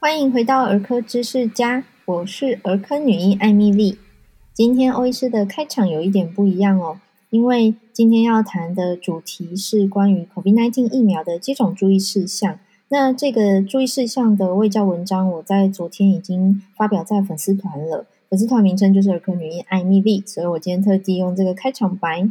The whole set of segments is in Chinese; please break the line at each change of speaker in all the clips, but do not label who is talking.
欢迎回到儿科知识家，我是儿科女医艾蜜莉。今天欧医师的开场有一点不一样哦，因为今天要谈的主题是关于 COVID-19 疫苗的接种注意事项。那这个注意事项的卫教文章，我在昨天已经发表在粉丝团了，粉丝团名称就是儿科女医艾蜜莉，所以我今天特地用这个开场白。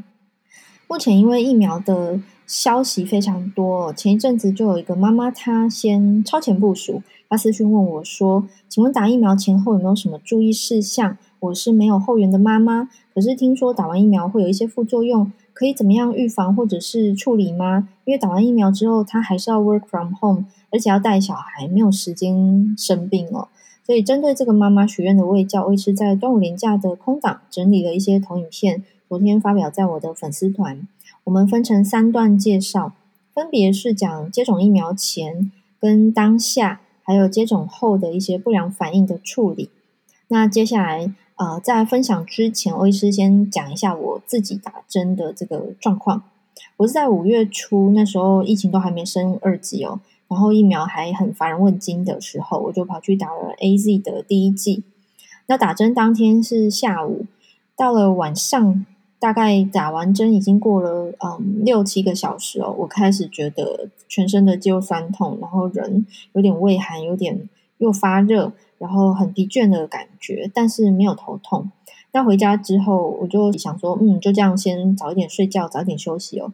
目前因为疫苗的消息非常多，前一阵子就有一个妈妈，她先超前部署，她私讯问我说：“请问打疫苗前后有没有什么注意事项？我是没有后援的妈妈，可是听说打完疫苗会有一些副作用，可以怎么样预防或者是处理吗？因为打完疫苗之后，她还是要 work from home，而且要带小孩，没有时间生病哦。所以针对这个妈妈许愿的卫教，我是在端午连假的空档整理了一些投影片。”昨天发表在我的粉丝团，我们分成三段介绍，分别是讲接种疫苗前跟当下，还有接种后的一些不良反应的处理。那接下来，呃，在分享之前，欧医师先讲一下我自己打针的这个状况。我是在五月初，那时候疫情都还没升二级哦，然后疫苗还很乏人问津的时候，我就跑去打了 AZ 的第一剂。那打针当天是下午，到了晚上。大概打完针已经过了嗯六七个小时哦，我开始觉得全身的肌肉酸痛，然后人有点畏寒，有点又发热，然后很疲倦的感觉，但是没有头痛。那回家之后，我就想说，嗯，就这样先早一点睡觉，早一点休息哦。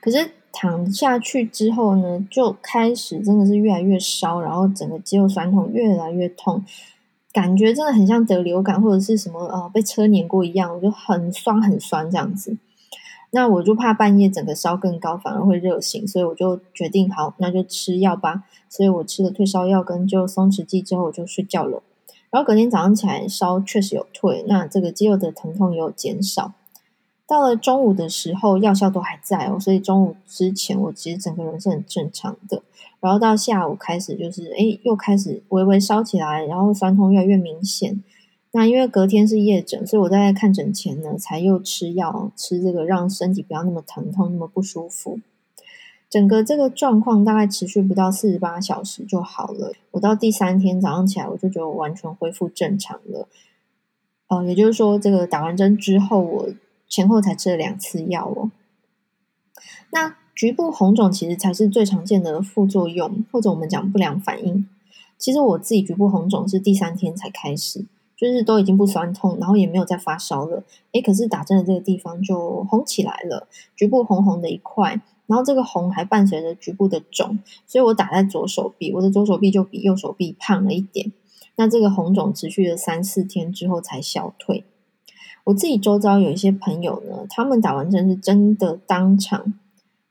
可是躺下去之后呢，就开始真的是越来越烧，然后整个肌肉酸痛越来越痛。感觉真的很像得流感或者是什么呃被车碾过一样，我就很酸很酸这样子。那我就怕半夜整个烧更高，反而会热醒，所以我就决定好，那就吃药吧。所以我吃了退烧药跟就松弛剂之后，我就睡觉了。然后隔天早上起来烧确实有退，那这个肌肉的疼痛也有减少。到了中午的时候，药效都还在哦，所以中午之前我其实整个人是很正常的。然后到下午开始就是，诶，又开始微微烧起来，然后酸痛越来越明显。那因为隔天是夜诊，所以我在看诊前呢，才又吃药，吃这个让身体不要那么疼痛，那么不舒服。整个这个状况大概持续不到四十八小时就好了。我到第三天早上起来，我就觉得我完全恢复正常了。哦，也就是说，这个打完针之后，我。前后才吃了两次药哦。那局部红肿其实才是最常见的副作用，或者我们讲不良反应。其实我自己局部红肿是第三天才开始，就是都已经不酸痛，然后也没有再发烧了。诶，可是打针的这个地方就红起来了，局部红红的一块，然后这个红还伴随着局部的肿，所以我打在左手臂，我的左手臂就比右手臂胖了一点。那这个红肿持续了三四天之后才消退。我自己周遭有一些朋友呢，他们打完针是真的当场，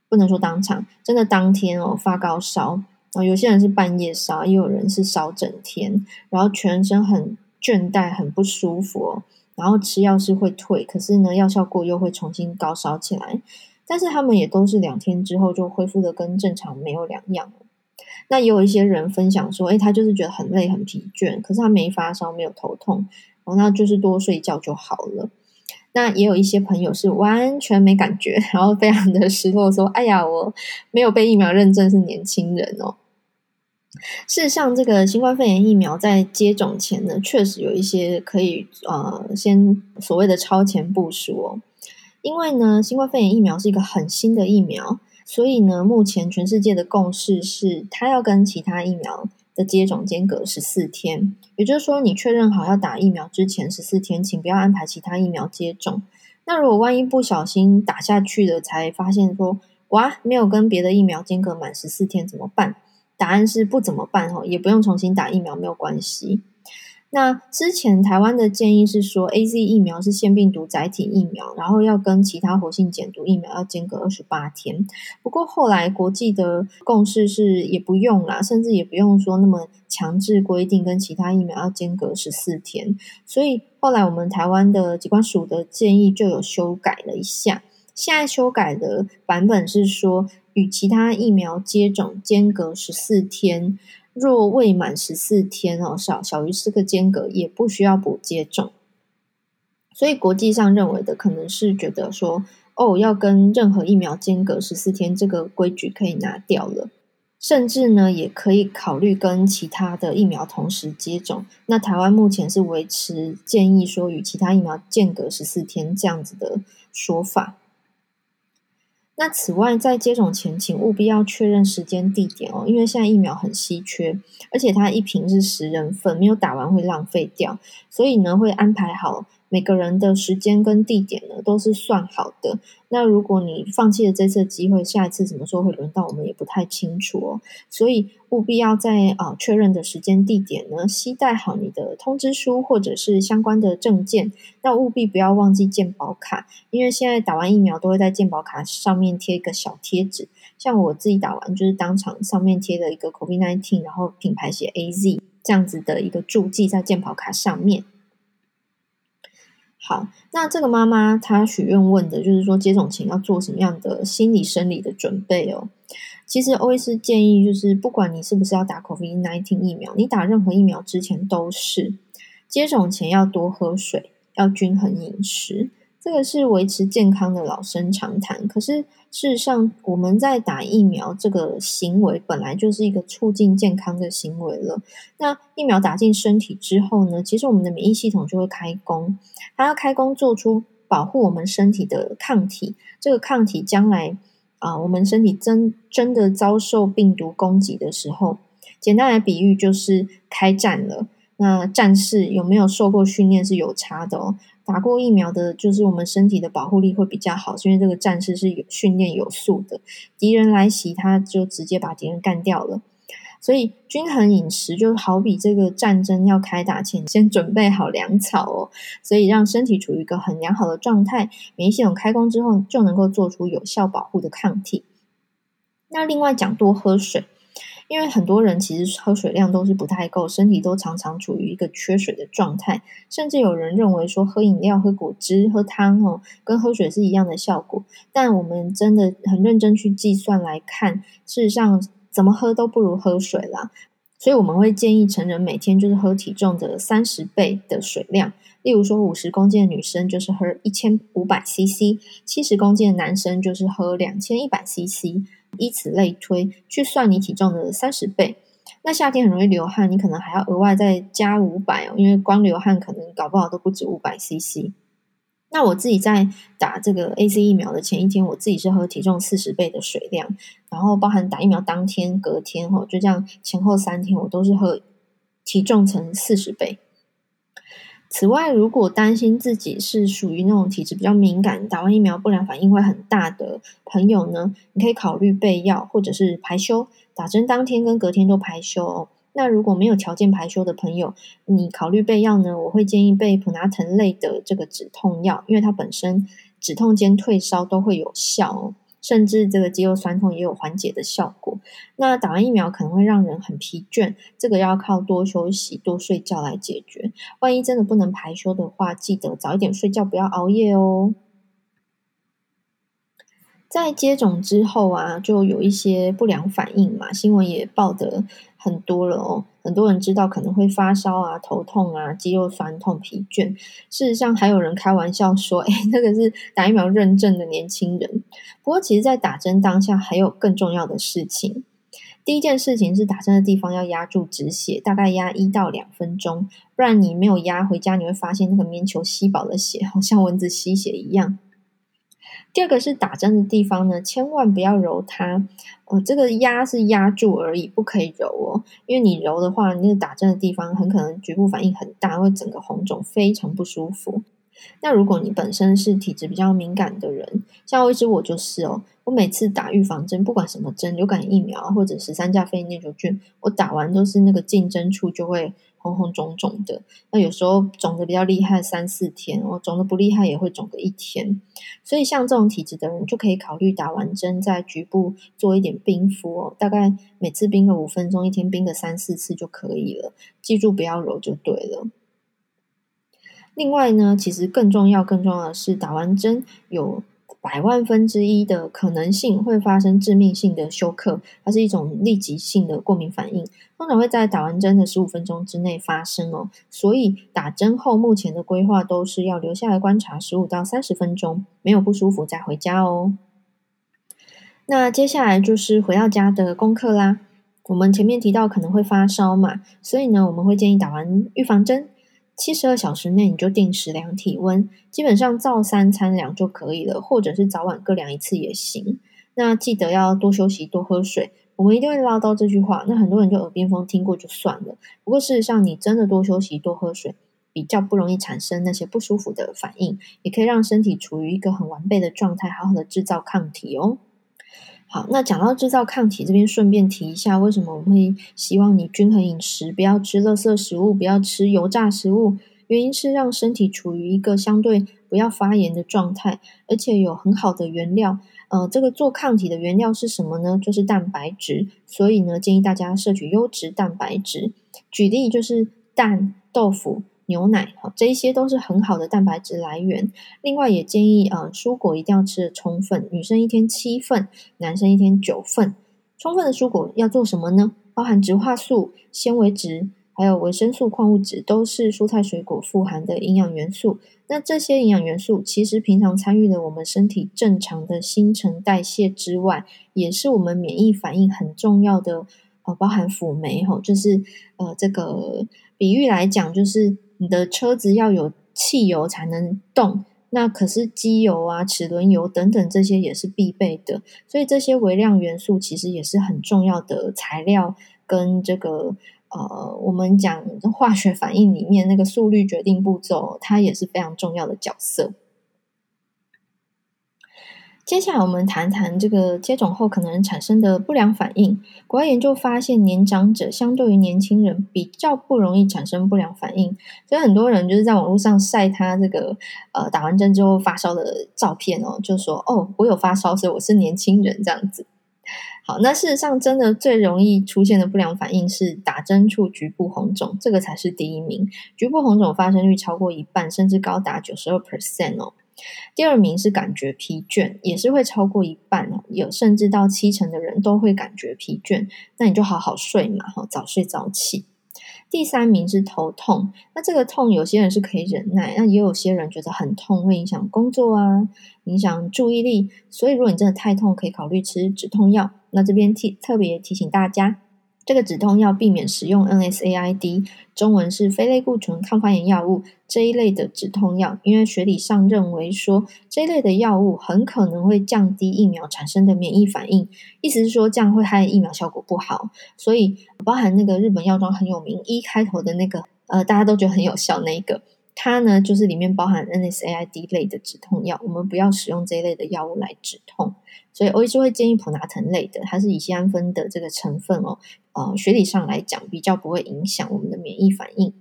不能说当场，真的当天哦发高烧，然后有些人是半夜烧，也有人是烧整天，然后全身很倦怠，很不舒服哦，然后吃药是会退，可是呢药效过又会重新高烧起来，但是他们也都是两天之后就恢复的跟正常没有两样。那也有一些人分享说，诶，他就是觉得很累很疲倦，可是他没发烧，没有头痛哦。那就是多睡觉就好了。那也有一些朋友是完全没感觉，然后非常的失落，说：“哎呀，我没有被疫苗认证是年轻人哦。”事实上，这个新冠肺炎疫苗在接种前呢，确实有一些可以呃先所谓的超前部署哦。因为呢，新冠肺炎疫苗是一个很新的疫苗，所以呢，目前全世界的共识是它要跟其他疫苗。的接种间隔十四天，也就是说，你确认好要打疫苗之前十四天，请不要安排其他疫苗接种。那如果万一不小心打下去了，才发现说，哇，没有跟别的疫苗间隔满十四天，怎么办？答案是不怎么办哦，也不用重新打疫苗，没有关系。那之前台湾的建议是说，AZ 疫苗是腺病毒载体疫苗，然后要跟其他活性减毒疫苗要间隔二十八天。不过后来国际的共识是也不用啦，甚至也不用说那么强制规定跟其他疫苗要间隔十四天。所以后来我们台湾的疾管署的建议就有修改了一下，现在修改的版本是说，与其他疫苗接种间隔十四天。若未满十四天哦，小小于四个间隔也不需要补接种。所以国际上认为的可能是觉得说，哦，要跟任何疫苗间隔十四天这个规矩可以拿掉了。甚至呢，也可以考虑跟其他的疫苗同时接种。那台湾目前是维持建议说与其他疫苗间隔十四天这样子的说法。那此外，在接种前，请务必要确认时间、地点哦，因为现在疫苗很稀缺，而且它一瓶是十人份，没有打完会浪费掉，所以呢，会安排好。每个人的时间跟地点呢，都是算好的。那如果你放弃了这次机会，下一次什么时候会轮到我们也不太清楚哦。所以务必要在啊确认的时间地点呢，携带好你的通知书或者是相关的证件。那务必不要忘记健保卡，因为现在打完疫苗都会在健保卡上面贴一个小贴纸。像我自己打完，就是当场上面贴了一个 COVID-19，然后品牌写 AZ 这样子的一个注记在健保卡上面。好，那这个妈妈她许愿问的就是说，接种前要做什么样的心理生理的准备哦？其实欧医师建议就是，不管你是不是要打 COVID-19 疫苗，你打任何疫苗之前都是接种前要多喝水，要均衡饮食。这个是维持健康的老生常谈，可是事实上，我们在打疫苗这个行为本来就是一个促进健康的行为了。那疫苗打进身体之后呢，其实我们的免疫系统就会开工，它要开工做出保护我们身体的抗体。这个抗体将来啊，我们身体真真的遭受病毒攻击的时候，简单来比喻就是开战了。那战士有没有受过训练是有差的哦。打过疫苗的，就是我们身体的保护力会比较好，因为这个战士是有训练有素的，敌人来袭，他就直接把敌人干掉了。所以均衡饮食就好比这个战争要开打前，先准备好粮草哦，所以让身体处于一个很良好的状态，免疫系统开工之后就能够做出有效保护的抗体。那另外讲多喝水。因为很多人其实喝水量都是不太够，身体都常常处于一个缺水的状态，甚至有人认为说喝饮料、喝果汁、喝汤哦，跟喝水是一样的效果。但我们真的很认真去计算来看，事实上怎么喝都不如喝水啦。所以我们会建议成人每天就是喝体重的三十倍的水量，例如说五十公斤的女生就是喝一千五百 CC，七十公斤的男生就是喝两千一百 CC。以此类推，去算你体重的三十倍。那夏天很容易流汗，你可能还要额外再加五百哦，因为光流汗可能搞不好都不止五百 CC。那我自己在打这个 A C 疫苗的前一天，我自己是喝体重四十倍的水量，然后包含打疫苗当天、隔天哈，就这样前后三天，我都是喝体重乘四十倍。此外，如果担心自己是属于那种体质比较敏感，打完疫苗不良反应会很大的朋友呢，你可以考虑备药或者是排休，打针当天跟隔天都排休哦。那如果没有条件排休的朋友，你考虑备药呢，我会建议备普拿疼类的这个止痛药，因为它本身止痛兼退烧都会有效哦。甚至这个肌肉酸痛也有缓解的效果。那打完疫苗可能会让人很疲倦，这个要靠多休息、多睡觉来解决。万一真的不能排休的话，记得早一点睡觉，不要熬夜哦。在接种之后啊，就有一些不良反应嘛，新闻也报得很多了哦。很多人知道可能会发烧啊、头痛啊、肌肉酸痛、疲倦。事实上，还有人开玩笑说：“哎，那个是打疫苗认证的年轻人。”不过，其实，在打针当下，还有更重要的事情。第一件事情是打针的地方要压住止血，大概压一到两分钟，不然你没有压，回家你会发现那个棉球吸饱了血，好像蚊子吸血一样。第二个是打针的地方呢，千万不要揉它。哦，这个压是压住而已，不可以揉哦。因为你揉的话，那个打针的地方很可能局部反应很大，会整个红肿，非常不舒服。那如果你本身是体质比较敏感的人，像我一直我就是哦，我每次打预防针，不管什么针，流感疫苗或者十三价肺炎链球菌，我打完都是那个进针处就会红红肿肿的。那有时候肿的比较厉害，三四天；哦肿的不厉害，也会肿个一天。所以像这种体质的人，就可以考虑打完针在局部做一点冰敷哦，大概每次冰个五分钟，一天冰个三四次就可以了。记住不要揉就对了。另外呢，其实更重要、更重要的是，打完针有百万分之一的可能性会发生致命性的休克，它是一种立即性的过敏反应，通常会在打完针的十五分钟之内发生哦。所以打针后，目前的规划都是要留下来观察十五到三十分钟，没有不舒服再回家哦。那接下来就是回到家的功课啦。我们前面提到可能会发烧嘛，所以呢，我们会建议打完预防针，七十二小时内你就定时量体温，基本上照三餐量就可以了，或者是早晚各量一次也行。那记得要多休息，多喝水。我们一定会唠叨这句话，那很多人就耳边风听过就算了。不过事实上，你真的多休息、多喝水，比较不容易产生那些不舒服的反应，也可以让身体处于一个很完备的状态，好好的制造抗体哦。好，那讲到制造抗体这边，顺便提一下，为什么我们会希望你均衡饮食，不要吃垃圾食物，不要吃油炸食物？原因是让身体处于一个相对不要发炎的状态，而且有很好的原料。呃，这个做抗体的原料是什么呢？就是蛋白质。所以呢，建议大家摄取优质蛋白质。举例就是蛋、豆腐、牛奶，好，这一些都是很好的蛋白质来源。另外也建议，呃，蔬果一定要吃的充分，女生一天七份，男生一天九份。充分的蔬果要做什么呢？包含植化素、纤维质。还有维生素、矿物质都是蔬菜水果富含的营养元素。那这些营养元素其实平常参与了我们身体正常的新陈代谢之外，也是我们免疫反应很重要的。呃，包含辅酶吼，就是呃，这个比喻来讲，就是你的车子要有汽油才能动，那可是机油啊、齿轮油等等这些也是必备的。所以这些微量元素其实也是很重要的材料跟这个。呃，我们讲化学反应里面那个速率决定步骤，它也是非常重要的角色。接下来我们谈谈这个接种后可能产生的不良反应。国外研究发现，年长者相对于年轻人比较不容易产生不良反应，所以很多人就是在网络上晒他这个呃打完针之后发烧的照片哦，就说哦，我有发烧，所以我是年轻人这样子。好，那事实上，真的最容易出现的不良反应是打针处局部红肿，这个才是第一名。局部红肿发生率超过一半，甚至高达九十二 percent 哦。第二名是感觉疲倦，也是会超过一半哦，有甚至到七成的人都会感觉疲倦。那你就好好睡嘛，哈，早睡早起。第三名是头痛，那这个痛有些人是可以忍耐，那也有些人觉得很痛，会影响工作啊，影响注意力。所以如果你真的太痛，可以考虑吃止痛药。那这边提特别提醒大家。这个止痛药避免使用 NSAID，中文是非类固醇抗发炎药物这一类的止痛药，因为学理上认为说这一类的药物很可能会降低疫苗产生的免疫反应，意思是说这样会害疫苗效果不好。所以包含那个日本药妆很有名一开头的那个，呃，大家都觉得很有效那个，它呢就是里面包含 NSAID 类的止痛药，我们不要使用这一类的药物来止痛。所以欧医师会建议普拿疼类的，它是乙酰氨酚的这个成分哦。呃，学理上来讲，比较不会影响我们的免疫反应。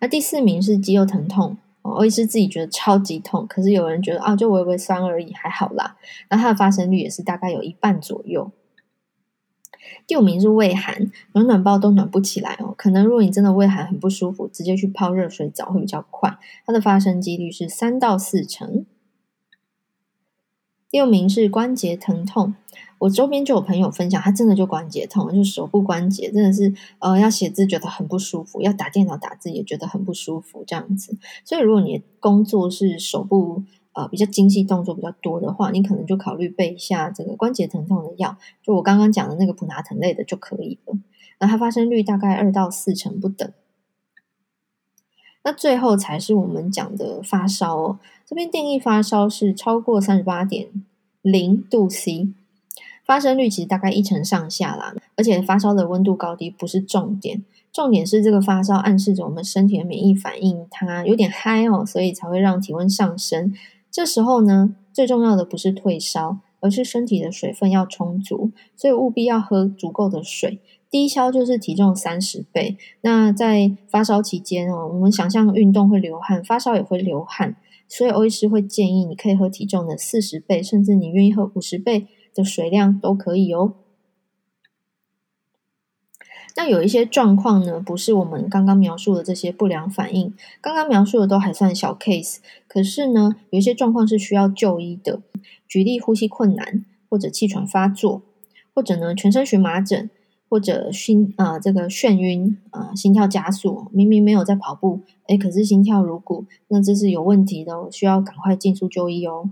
那第四名是肌肉疼痛，欧医师自己觉得超级痛，可是有人觉得啊，就微微酸而已，还好啦。那它的发生率也是大概有一半左右。第五名是胃寒，暖暖包都暖不起来哦。可能如果你真的胃寒很不舒服，直接去泡热水澡会比较快，它的发生几率是三到四成。第六名是关节疼痛，我周边就有朋友分享，他真的就关节痛，就手部关节真的是呃要写字觉得很不舒服，要打电脑打字也觉得很不舒服这样子。所以如果你的工作是手部呃比较精细动作比较多的话，你可能就考虑备一下这个关节疼痛的药，就我刚刚讲的那个普拿疼类的就可以了。那它发生率大概二到四成不等。那最后才是我们讲的发烧哦。这边定义发烧是超过三十八点零度 C，发生率其实大概一成上下啦。而且发烧的温度高低不是重点，重点是这个发烧暗示着我们身体的免疫反应它有点嗨哦，所以才会让体温上升。这时候呢，最重要的不是退烧，而是身体的水分要充足，所以务必要喝足够的水。低消就是体重三十倍。那在发烧期间哦，我们想象运动会流汗，发烧也会流汗，所以欧医师会建议你可以喝体重的四十倍，甚至你愿意喝五十倍的水量都可以哦。那有一些状况呢，不是我们刚刚描述的这些不良反应，刚刚描述的都还算小 case，可是呢，有一些状况是需要就医的。举例，呼吸困难，或者气喘发作，或者呢，全身荨麻疹。或者心啊、这个眩晕啊、心跳加速，明明没有在跑步，诶，可是心跳如鼓，那这是有问题的，需要赶快进速就医哦。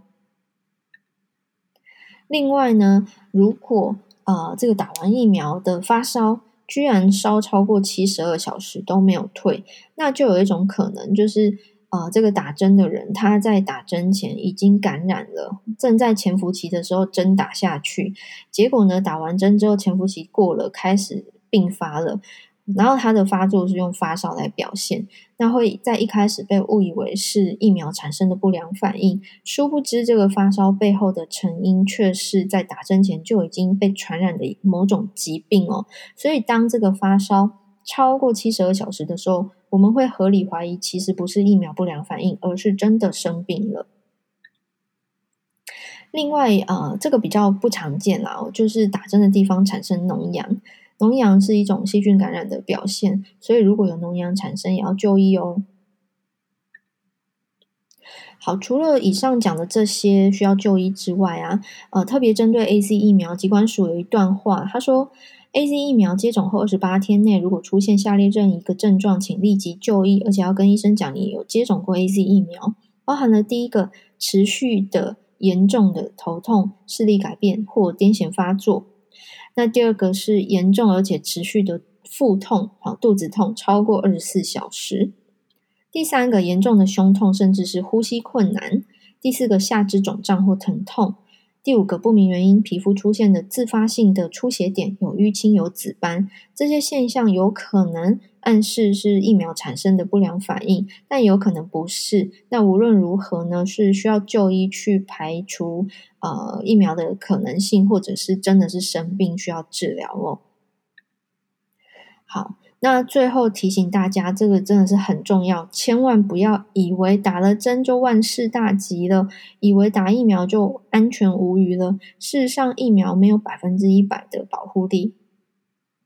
另外呢，如果呃，这个打完疫苗的发烧居然烧超过七十二小时都没有退，那就有一种可能就是。呃，这个打针的人，他在打针前已经感染了，正在潜伏期的时候针打下去，结果呢，打完针之后潜伏期过了，开始并发了，然后他的发作是用发烧来表现，那会在一开始被误以为是疫苗产生的不良反应，殊不知这个发烧背后的成因却是在打针前就已经被传染的某种疾病哦，所以当这个发烧超过七十二小时的时候，我们会合理怀疑，其实不是疫苗不良反应，而是真的生病了。另外，呃，这个比较不常见啦，就是打针的地方产生脓疡，脓疡是一种细菌感染的表现，所以如果有脓疡产生，也要就医哦。好，除了以上讲的这些需要就医之外啊，呃，特别针对 A C 疫苗，疾管署有一段话，他说。A C 疫苗接种后二十八天内，如果出现下列任一个症状，请立即就医，而且要跟医生讲你有接种过 A C 疫苗。包含了第一个持续的严重的头痛、视力改变或癫痫发作；那第二个是严重而且持续的腹痛，好，肚子痛超过二十四小时；第三个严重的胸痛，甚至是呼吸困难；第四个下肢肿胀或疼痛。第五个不明原因皮肤出现的自发性的出血点，有淤青、有紫斑，这些现象有可能暗示是疫苗产生的不良反应，但有可能不是。那无论如何呢，是需要就医去排除呃疫苗的可能性，或者是真的是生病需要治疗哦。好。那最后提醒大家，这个真的是很重要，千万不要以为打了针就万事大吉了，以为打疫苗就安全无虞了。事实上，疫苗没有百分之一百的保护力。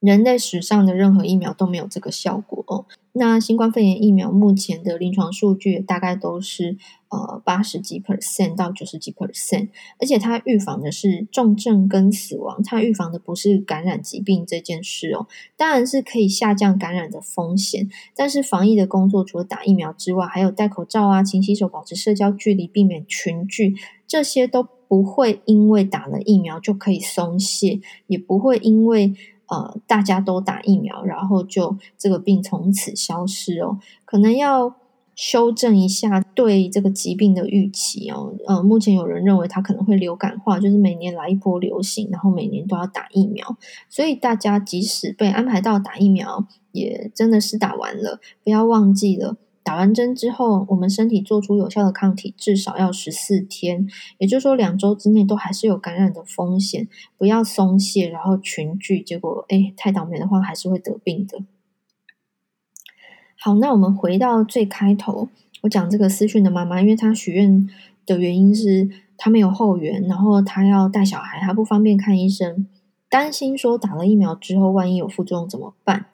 人类史上的任何疫苗都没有这个效果哦。那新冠肺炎疫苗目前的临床数据大概都是呃八十几 percent 到九十几 percent，而且它预防的是重症跟死亡，它预防的不是感染疾病这件事哦。当然是可以下降感染的风险，但是防疫的工作除了打疫苗之外，还有戴口罩啊、勤洗手、保持社交距离、避免群聚，这些都不会因为打了疫苗就可以松懈，也不会因为。呃，大家都打疫苗，然后就这个病从此消失哦。可能要修正一下对这个疾病的预期哦。呃，目前有人认为它可能会流感化，就是每年来一波流行，然后每年都要打疫苗。所以大家即使被安排到打疫苗，也真的是打完了，不要忘记了。打完针之后，我们身体做出有效的抗体至少要十四天，也就是说两周之内都还是有感染的风险，不要松懈，然后群聚，结果诶太倒霉的话还是会得病的。好，那我们回到最开头，我讲这个私讯的妈妈，因为她许愿的原因是她没有后援，然后她要带小孩，她不方便看医生，担心说打了疫苗之后万一有副作用怎么办？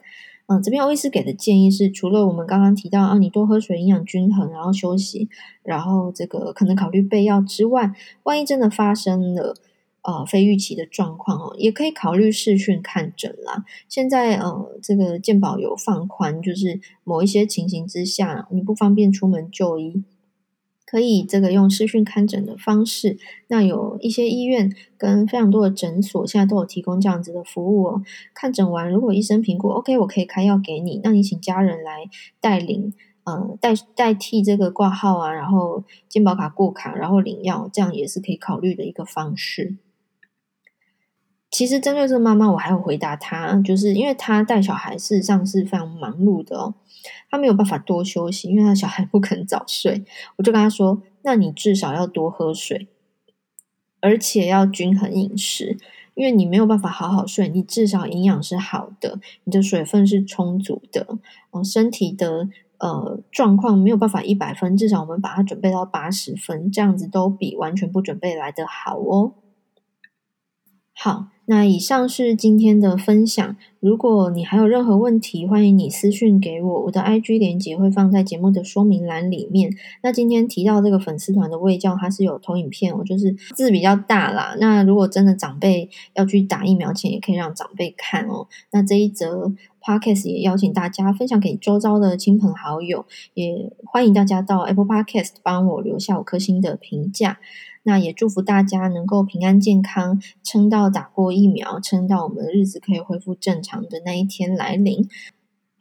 嗯，这边欧医师给的建议是，除了我们刚刚提到啊，你多喝水、营养均衡，然后休息，然后这个可能考虑备药之外，万一真的发生了呃非预期的状况哦，也可以考虑视讯看诊啦。现在呃，这个健保有放宽，就是某一些情形之下，你不方便出门就医。可以这个用视讯看诊的方式，那有一些医院跟非常多的诊所现在都有提供这样子的服务哦。看诊完，如果医生评估 OK，我可以开药给你，那你请家人来带领，呃，代代替这个挂号啊，然后健保卡过卡，然后领药，这样也是可以考虑的一个方式。其实针对这个妈妈，我还有回答她，就是因为她带小孩事实上是非常忙碌的哦，她没有办法多休息，因为她小孩不肯早睡。我就跟她说：“那你至少要多喝水，而且要均衡饮食，因为你没有办法好好睡，你至少营养是好的，你的水分是充足的，哦，身体的呃状况没有办法一百分，至少我们把它准备到八十分，这样子都比完全不准备来得好哦。”好。那以上是今天的分享。如果你还有任何问题，欢迎你私讯给我，我的 IG 连接会放在节目的说明栏里面。那今天提到这个粉丝团的卫教，它是有投影片，我就是字比较大啦。那如果真的长辈要去打疫苗前，也可以让长辈看哦。那这一则 Podcast 也邀请大家分享给周遭的亲朋好友，也欢迎大家到 Apple Podcast 帮我留下五颗星的评价。那也祝福大家能够平安健康，撑到打过疫苗，撑到我们的日子可以恢复正常的那一天来临。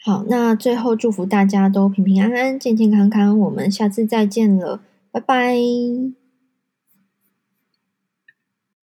好，那最后祝福大家都平平安安、健健康康。我们下次再见了，拜拜。